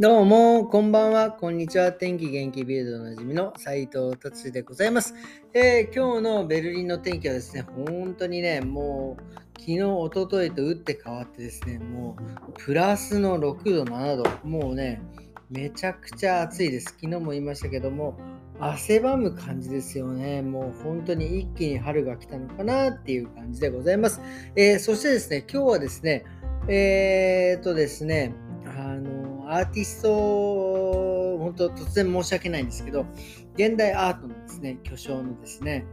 どうも、こんばんは、こんにちは。天気元気ビルドのなじみの斉藤達でございます、えー、今日のベルリンの天気はですね、本当にね、もう昨日、おとといと打って変わってですね、もうプラスの6度、7度、もうね、めちゃくちゃ暑いです。昨日も言いましたけども、汗ばむ感じですよね。もう本当に一気に春が来たのかなっていう感じでございます。えー、そしてですね、今日はですね、えー、っとですね、あのアーティスト、本当突然申し訳ないんですけど、現代アートのですね、巨匠のですね、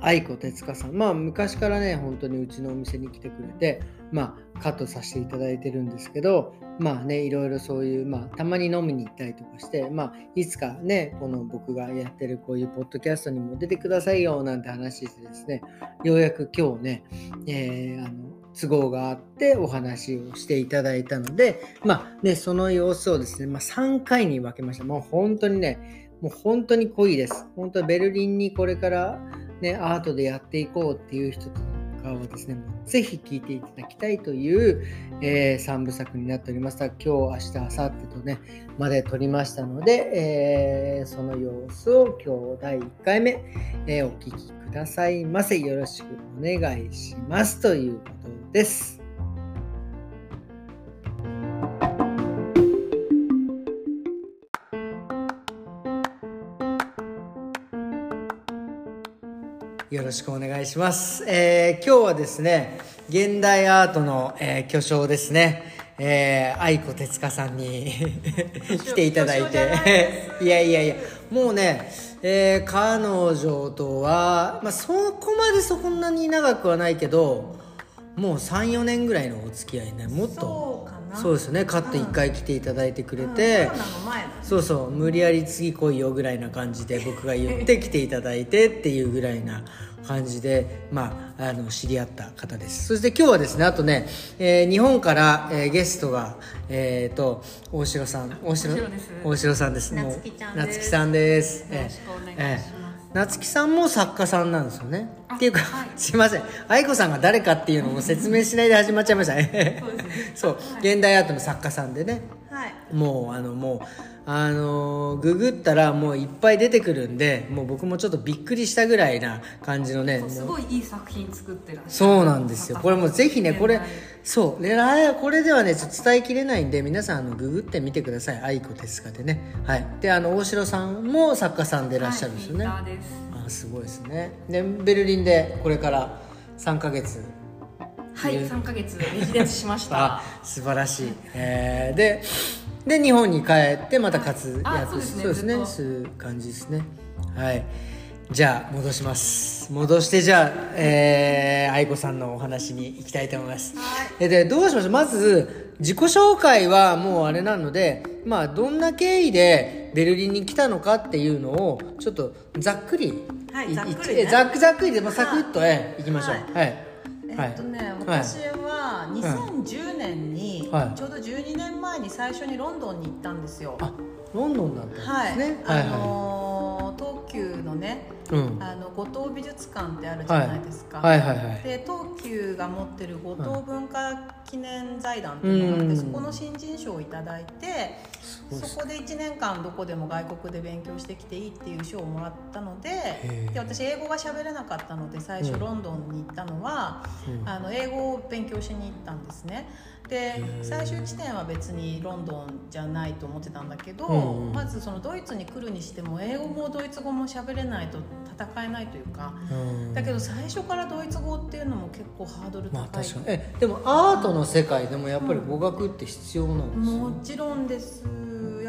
愛子哲香さん。まあ昔からね、本当にうちのお店に来てくれて、まあカットさせていただいてるんですけど、まあね、いろいろそういう、まあたまに飲みに行ったりとかして、まあいつかね、この僕がやってるこういうポッドキャストにも出てくださいよなんて話してですね、ようやく今日ね、えー、あの、都合があってお話をしていただいたので、まあね、その様子をですね、まあ、3回に分けました。もう本当にね、もう本当に濃いです。本当ベルリンにこれからね、アートでやっていこうっていう人とかをですね、ぜひ聴いていただきたいという、えー、3部作になっております。今日、明日、明後日とね、まで撮りましたので、えー、その様子を今日第1回目、えー、お聴きくださいませ。よろしくお願いします。ということです。よろしくお願いします。えー、今日はですね、現代アートの、えー、巨匠ですね、えー、愛子哲香さんに 来ていただいて。いやいやいやもうね、えー、彼女とは、まあ、そこまでそんなに長くはないけどもう34年ぐらいのお付き合いね。もっとそうですね。カット1回来ていただいてくれて、うん、そうそう。無理やり次来いよぐらいな感じで 僕が言って来ていただいてっていうぐらいな感じで、まあ、あの知り合った方です。そして今日はですねあとね、えー、日本から、えー、ゲストが、えーと、大城さん。大城大城さんです。夏木さんです。よろしくお願いします、えー夏木さんも作家さんなんですよね。っていうか、はい、すいません。愛子さんが誰かっていうのを説明しないで始まっちゃいました。ね。そう、現代アートの作家さんでね、はい、もうあのもうあのググったらもういっぱい出てくるんでもう僕もちょっとびっくりしたぐらいな感じのね。すごいいい作品作ってらっしゃる。そうなんですよ。これもぜひねこれそう。これではねちょっと伝えきれないんで皆さんあのググってみてください。愛子ですかでね。はい。であの大城さんも作家さんでいらっしゃるんですよね、はい、あすごいですね。でベルリンでこれから3か月。はい3か月レジデンスしました。素晴らしい、えー、でで日本に帰ってまた活躍。そうですね。する感じですね。はいじゃあ戻します。戻してじゃあ、えー、愛子さんのお話に行きたいと思います、はい、でどうしましょう？まず自己紹介はもうあれなのでまあどんな経緯でベルリンに来たのかっていうのをちょっとざっくり、はい、ざっくり、ね、ざっくりで、まあ、サクッとえいきましょう。はい、えっとね、私は2010年に、ちょうど12年前に最初にロンドンに行ったんですよ。あロンドンだ。ったんですね。はい、あのー、東急のね、うん、あの五島美術館ってあるじゃないですか。はい、はい、はいはいで東急が持ってる五島文化記念財団っていうのがあって、そこの新人賞を頂いて、そこで1年間どこでも外国で勉強してきていいっていう賞をもらったのでで私英語が喋れなかったので最初ロンドンに行ったのは、うん、あの英語を勉強しに行ったんですね。で最終地点は別にロンドンじゃないと思ってたんだけど、うん、まずそのドイツに来るにしても英語もドイツ語も喋れないと戦えないというか、うん、だけど最初からドイツ語っていうのも結構ハードル高い、まあ、確かに。えでもアートの世界でもやっぱり語学って必要なんですもちろんです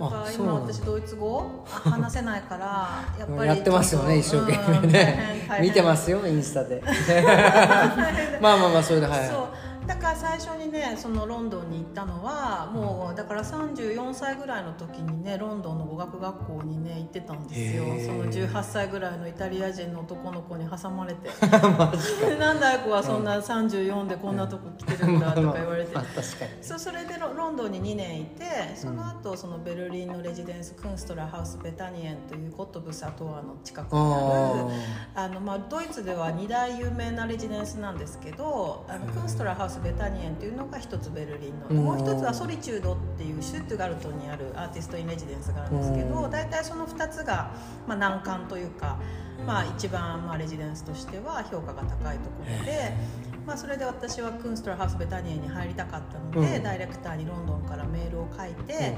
やっぱ今私ドイツ語 話せないからやっぱりやってますよね一生懸命ね、見てますよインスタで。まあまあまあそれではい。そうだから最初にねそのロンドンに行ったのはもうだから34歳ぐらいの時にねロンドンの語学学校にね行ってたんですよ。その18歳ぐらいのイタリア人の男の子に挟まれて。なんだい子はそんな34でこんなとこ来てるんだとか言われて、まあそうそれでロロンドンに2年いてその後そのベルリンのレジデンスクンストラハウスベタニエンというコットブサトアの近くにあるあの、まあ、ドイツでは2大有名なレジデンスなんですけどあのクンストラハウスベタニエンというのが一つベルリンの。うん。もう一つはソリチュードっていうシュットガルトンにあるアーティスト・イン・レジデンスがあるんですけどうん。大体その2つが、まあ、難関というか、まあ、一番、まあ、レジデンスとしては評価が高いところで。まあ、それで私はクンストラハウスベタニエンに入りたかったので、うん。ダイレクターにロンドンからメールを書いて、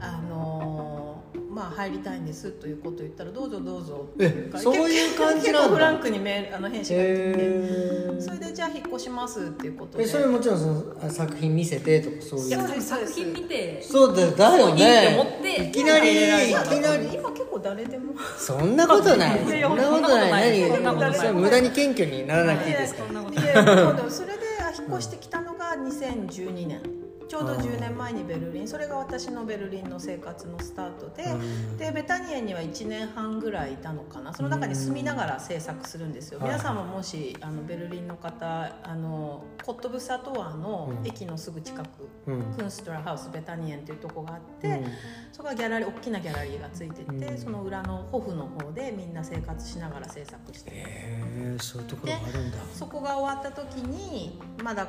あのーまあ入りたいんですということを言ったらどうぞどうぞ。っていうかえそういう感じなんだ。結構フランクにメールあの返信が来て。へそれでじゃあ引っ越しますっていうことで。えそれもちろんそのあ作品見せてとかそういう。いやそうです作品見てそうだよだよね。いきなりいいやきなり。今結構誰でも。そんなことない。いやい。やそんなことない。何？それ無駄に謙虚にならなくていいですかそんなことい。やでもそれで引っ越してきたのが2012年ちょうど10年前にベルリンそれが私のベルリンの生活のスタートで、うん。でベタニエンには1年半ぐらいいたのかな。その中に住みながら制作するんですよ、はい皆さんももしあのベルリンの方あのコットブサトアの駅のすぐ近く、うん。クンストラハウスベタニエンっていうとこがあって、うん。そこがギャラリー大きなギャラリーがついてて、うん。その裏のホフの方でみんな生活しながら制作してえそういうところがあるんだ。そこが終わった時にまだ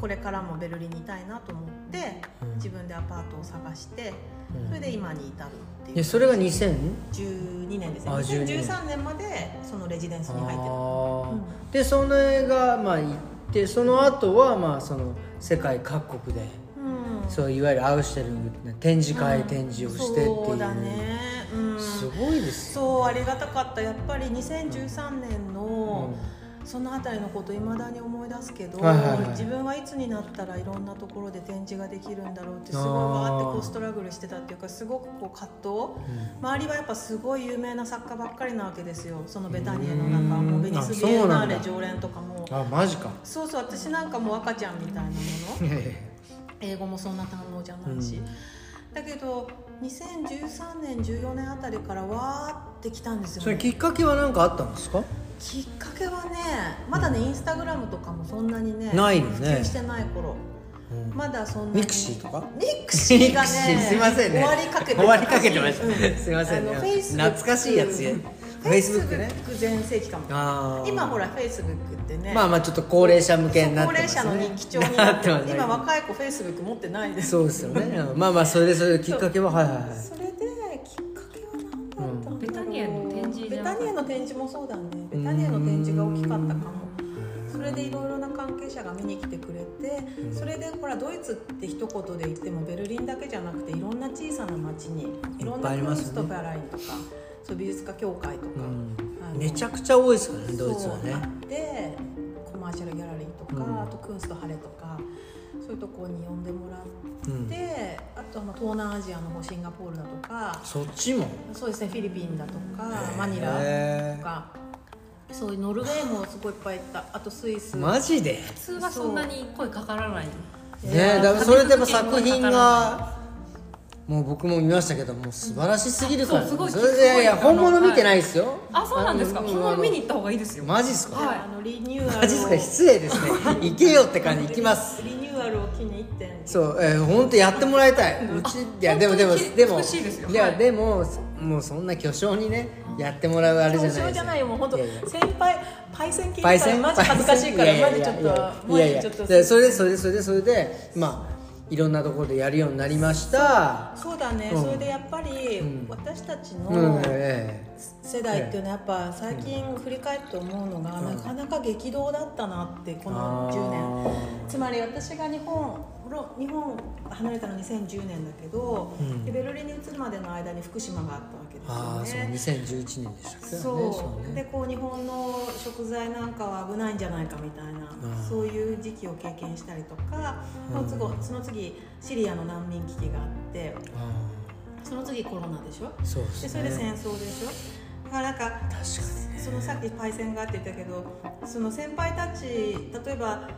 これからもベルリンにいたいなと思って、うん。自分でアパートを探してうん。それで今に至るっていう。でそれが2000 12年ですね。あ12年。2013年までそのレジデンスに入ってる。あー。でそれがまあ行ってその後はまあその世界各国でうん。そういわゆるアウシュテルング展示会、うん。展示をしてっていう。そうだね、うん、すごいですよそうありがたかった。やっぱり2013年その辺りのこといまだに思い出すけど、はいはいはい自分はいつになったらいろんなところで展示ができるんだろうってすごいわーってこうストラグルしてたっていうかすごくこう葛藤。周りはやっぱすごい有名な作家ばっかりなわけですよ。そのベタニエの中うんもうベニスあビエンナーレ常連とかも。あマジか。そうそう私なんかもう赤ちゃんみたいなもの。英語もそんな堪能じゃないし、うん。だけど2013年14年あたりからわーってきたんですよね。それきっかけは何かあったんですか？きっかけはねまだね、インスタグラムとかもそんなにねないのね。普及してない頃。うん。まだそんなに。ミクシーとか？ミクシーがねすいませんね。終わりかけて終わりかけてましたうん。すいませんね。懐かしいやつやフェイスブック全盛期かも。今ほらフェイスブックってね。まあまあちょっと高齢者向けになっ高齢者てますね。の日記帳になってます。ね。今若い子フェイスブック持ってないですそうですよね。うんまあまあそれでそれできっかけははいはいはい。それベタニエンの展示じベタニエンの展示もそうだね。ベタニエンの展示が大きかったかも。それでいろいろな関係者が見に来てくれてそれでほらドイツって一言で言ってもベルリンだけじゃなくていろんな小さな町にいろんなクンストフェアラインとかそう美術家協会とか、めちゃくちゃ多いですからねドイツはね。そう。あってコマーシャルギャラリーとか、うん。あとクンストハレとかいうところに呼んでもらって、うん。あとはまあ東南アジアの方シンガポールだとかそっちも？そうですねフィリピンだとかマニラとかそういうノルウェーもすごいいっぱい行った。あとスイス。マジで？普通はそんなに声かからない。ねだからそれでやっぱ作品がもう僕も見ましたけどもう素晴らしすぎるから、そうすごいそれでいや本物見てないですよ、あそうなんですか？本物見に行った方がいいですよ。マジっすか、はい。あのリニューアルを。マジっすか？失礼ですね。行けよって感じ行きますに1点そう、えー、本当やってもらいたい。うちいやでもでもでもいや、はい。でももうそんな巨匠にねやってもらうあれじゃないです表彰じゃないよもう本当いやいや。先輩パイセン聞いパイセン？たらマジ恥ずかしいからマジちょっとちょっと。でそれでそれでそれでそれでまあいろんなところでやるようになりました。そうだね、うん。それでやっぱりうん。私たちうんのえ世代っていうのはやっぱ最近振り返って思うのがうん。なかなか激動だったなってこの10年。つまり私が日本ロ日本離れたの2010年だけど、うん。でベルリンに移るまでの間に福島があったわけああそうですよね。2011年でしたそう。ねそうね。でこう日本の食材なんかは危ないんじゃないかみたいな、うん。そういう時期を経験したりとか、うん。その次その次シリアの難民危機があってあその次コロナでしょ？あそうですね。でそれで戦争でしょ？だからなんか確かにね。そのさっきパイセンがって言ったけどその先輩たち例えば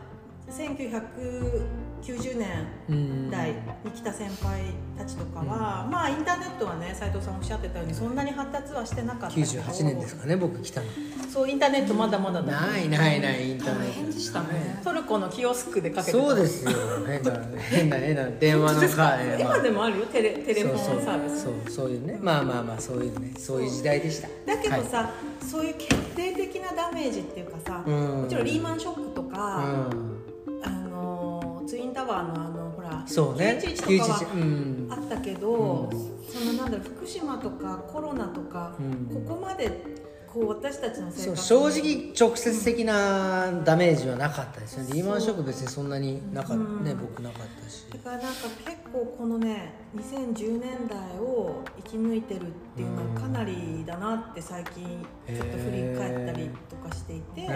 1990年うん代に来た先輩たちとかは、まあインターネットはね斉藤さんおっしゃってたようにそんなに発達はしてなかったけど98年ですかね僕来たの。そうインターネットまだまだだないないないインターネ大変ッでしたね。トルコのキオスクでかトけてた。そうですよ。変な変な変な電話のカーで、まあ今でもあるよテレテレフォンサービス。そうそうそういうね。まあまあまあそういうねそういう時代でした。だけどはい。さ、そういう決定的なダメージっていうかさ、うん。もちろんリーマンショックとか、うんインタワーのあのほらそうね。911とかは911うん。あったけど、そのなんだろう福島とかコロナとか、うん。ここまでこう私たちの生活正直直接的なダメージはなかったですよね。リーマンショック別にそんなになかったね、う。ん僕なかったし。だからなんか結構このね2010年代を生き抜いてるっていうのはかなりだなって最近ちょっと振り返ったりとかしていて、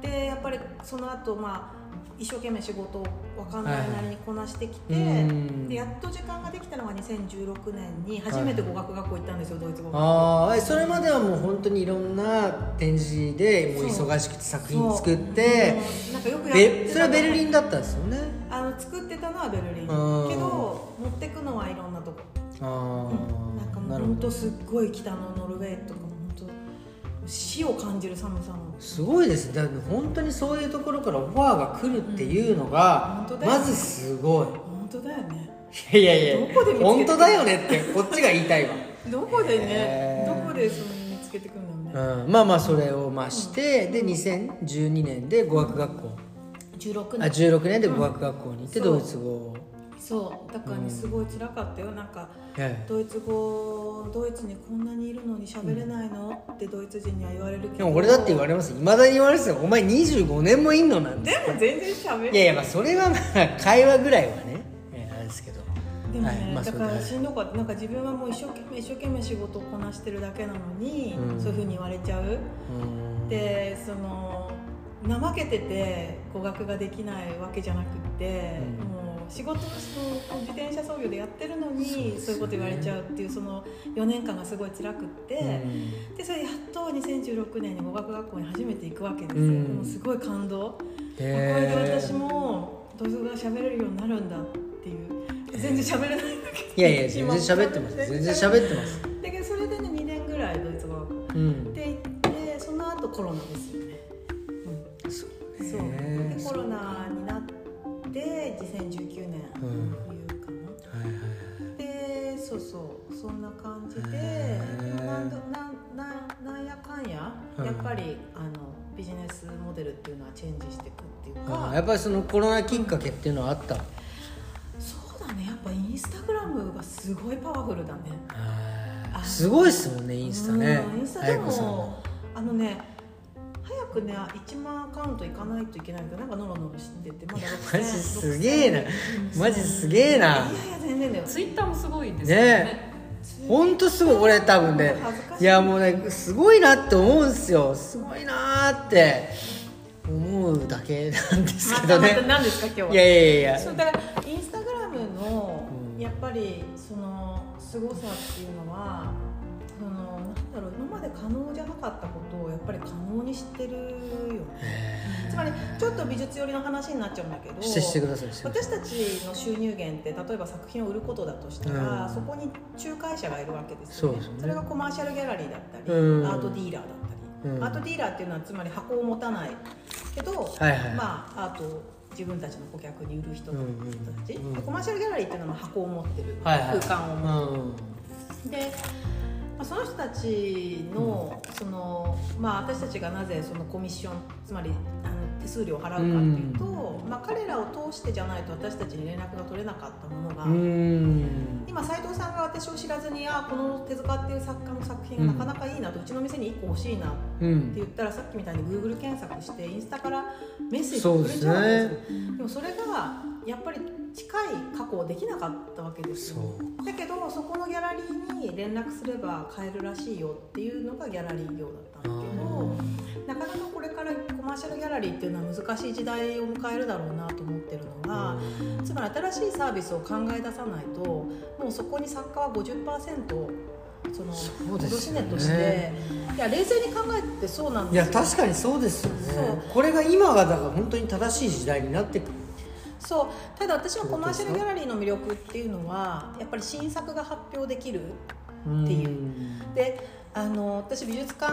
でやっぱりその後まあ一生懸命仕事を分かんないなりにこなしてきて、うん。でやっと時間ができたのが2016年に初めて語学学校行ったんですよ、ドイツ語学校。ああそれまではもう本当にいろんな展示でもう忙しくて作品作ってなんかよくやそれはベルリンだったんですよね。あの作ってたのはベルリン。けうん。ど持ってくのはいろんなとこ。あなんかあもう本当すっごい北のノルウェーとかも死を感じる寒さの。すごいです。だ本当にそういうところからオファーが来るっていうのがうん。本当だよまずすごい。本当だよね。いやいやいやどこで本当だよねってこっちが言いたいわ。どこでね、へー。どこでその見つけてくるんだろうね、うん、まあまあそれをまして、で2012年で語学学校、16あ年16年で語学学校に行ってドイツ語を、そうだからねすごい辛かったよ。なんかえドイツ語ドイツにこんなにいるのに喋れないの、ってドイツ人には言われるけど。えでも俺だって言われます。いまだに言われますよ。お前25年もいんのなんですでも全然喋れい。やいやまあそれはまあ会話ぐらいはね、ええあれですけど。でもね、はいまあだからしんどかった。なんか自分はもう一生懸命一生懸命仕事をこなしてるだけなのに、うん。そういうふうに言われちゃう。うん。でその怠けてて語学ができないわけじゃなくって、うん。もう仕事を自転車操業でやってるのにそういうこと言われちゃうっていうその4年間がすごい辛くって、うん。でそれでやっと2016年に語学学校に初めて行くわけですよ、もすごい感動、へこれでえ私もドイツ語が喋れるようになるんだっていう。全然喋れないんだけどいやいや全然喋ってます。全然喋ってます。だけどそれでね2年ぐらいドイツ語学校。うん。で行ってその後コロナですよね、そううん、そうね。でコロナて2019年うん。冬かな、はいはいでそうそうそんな感じでへー。なんだなんやかんや、うん。やっぱりあのビジネスモデルっていうのはチェンジしていくっていうか、やっぱりそのコロナきっかけっていうのはあった、そうだね。やっぱインスタグラムがすごいパワフルだね。すごいっすもんねインスタね。うんインスタでもあのね早くね1万アカウントいかないといけないけどなんかノロノロしててまだ6000マジすげえな。6000マジすげえな。いやいや全然だよツイッターもすごいですよね。ね。ほんとすごい俺多分ね。い。やもうねすごいなって思うんですよ。すごいなーって思うだけなんですけどまたま何ですか今日は？いやいやいやいや。そうだからインスタグラムのうん。やっぱりその凄さっていうのはだろう今まで可能じゃなかったことをやっぱり可能にしてるよね。つまりちょっと美術寄りの話になっちゃうんだけどしてしてくださいしてください私たちの収入源って例えば作品を売ることだとしたら、うん。そこに仲介者がいるわけですよね。ね。れがコマーシャルギャラリーだったり、うん。アートディーラーだったり、うん。アートディーラーっていうのはつまり箱を持たないけど、はいはい。まあアートを自分たちの顧客に売る人たち、うんうんうん。コマーシャルギャラリーっていうのは箱を持ってる、はいはい。空間を持ってる。うん。で、まあ、その人たちの,、そのまあ、私たちがなぜそのコミッションつまりあの手数料を払うかっていうと、まあ、彼らを通してじゃないと私たちに連絡が取れなかったものが、うん。今斉藤さんが私を知らずにあこの手塚っていう作家の作品がなかなかいいなと、うちの店に1個欲しいなってうん。言ったらさっきみたいに Google 検索してインスタからメッセージそうですくれちゃうんですね。よでもそれがやっぱり近い過去できなかったわけですよそだけどそこのギャラリーに連絡すれば買えるらしいよっていうのがギャラリー業だったんだけどなかなかこれからコマーシャルギャラリーっていうのは難しい時代を迎えるだろうなと思ってるのがつまり新しいサービスを考え出さないともうそこに作家は50%その脅し値としていや冷静に考えてそうなんいですよ。や確かにそうですよね。これが今がだから本当に正しい時代になってくるそうただ私はコマーシャルギャラリーの魅力っていうのはやっぱり新作が発表できるっていう。うん。であの私美術館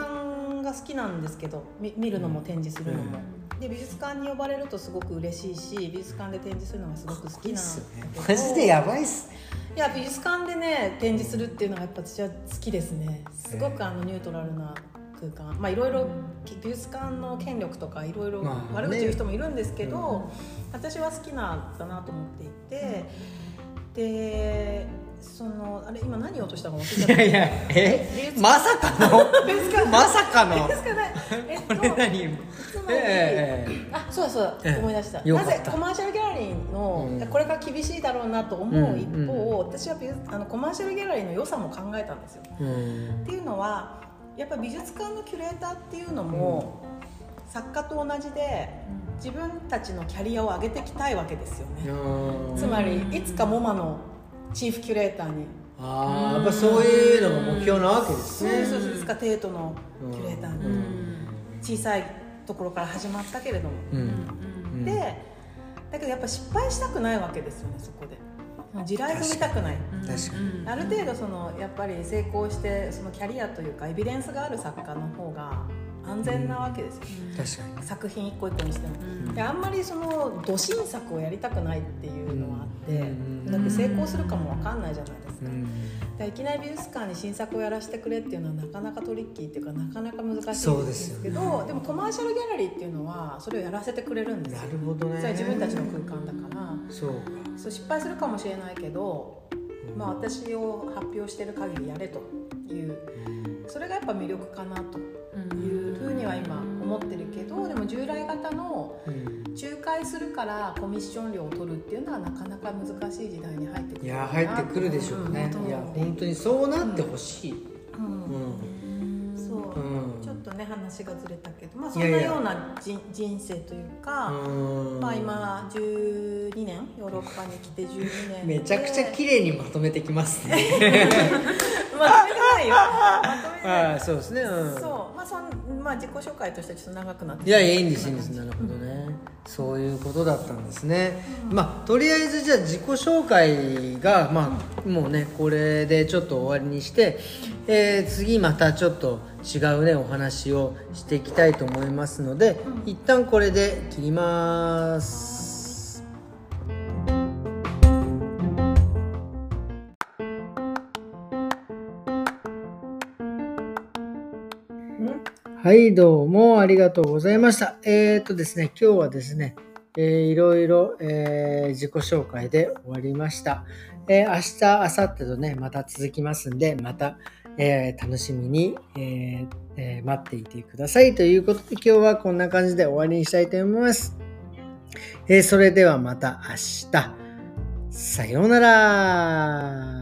が好きなんですけどみ見るのも展示するのも、で美術館に呼ばれるとすごく嬉しいし美術館で展示するのがすごく好きなんだけど。マジでやばいっすいや美術館でね展示するっていうのがやっぱ私は好きですね。すごくあのニュートラルな空間。まあいろいろ美術館の権力とかいろいろまあね。悪口言う人もいるんですけど、私は好きなんだなと思っていて、でそのあれ今何を落としたのか忘れちゃった。いやいやえ？まさかの？まさかの？ですかねえっとこれ何？つまり、えあそうだそうだ、ええ。思い出した。なぜコマーシャルギャラリーの、うん。これが厳しいだろうなと思う一方、うん。私は美術あのコマーシャルギャラリーの良さも考えたんですよ。うん。っていうのはやっぱ美術館のキュレーターっていうのも、作家と同じで自分たちのキャリアを上げていきたいわけですよね、うんつまりいつかモマのチーフキュレーターに、ああやっぱそういうのが目標なわけですね。そうそうそういつかテートのキュレーターに、うん。小さいところから始まったけれども、うん。うん。でだけどやっぱ失敗したくないわけですよねそこで地雷踏みたくない。確かに。ある程度そのやっぱり成功してそのキャリアというかエビデンスがある作家の方が安全なわけですよ、確かに。作品一個一個にしても、うん。であんまりそのど新作をやりたくないっていうのはあって、うんだって成功するかもわかんないじゃないですか、ういきなり美術館に新作をやらせてくれっていうのはなかなかトリッキーっていうかなかなか難しいんですそうですよね。けどでもコマーシャルギャラリーっていうのはそれをやらせてくれるんですよ。なるほどね。それは自分たちの空間だから。そうか。そう失敗するかもしれないけど、まあ、私を発表してる限りやれという。それがやっぱ魅力かなというには今思ってるけどでも従来型のうん。仲介するからコミッション料を取るっていうのはなかなか難しい時代に入ってくるいや入ってくるでしょうね。うん。いや本当にそうなってほしい。うん。うん。そう、うん。ちょっとね話がずれたけど、まあ、そんなようなじ人生というかうん。まあ、今12年ヨーロッパに来て12年で。めちゃくちゃ綺麗にまとめてきますね。まとめてないよ。まとめてない。ああそうですね。うん。そう。まあそんまあ自己紹介としてはちょっと長くなっていやいやいいんですいいんです。なるほどね。そういうことだったんですね、まあとりあえずじゃあ自己紹介がまあもうねこれでちょっと終わりにして、えー次またちょっと違うねお話をしていきたいと思いますので、一旦これで切りますはい、どうもありがとうございました。えー、っとですね、今日はですね、えーいろいろ、えー自己紹介で終わりました。えー明日、明後日とね、また続きますんで、また、えー楽しみに、えーえー待っていてください。ということで、今日はこんな感じで終わりにしたいと思います。えそれではまた明日。さようなら。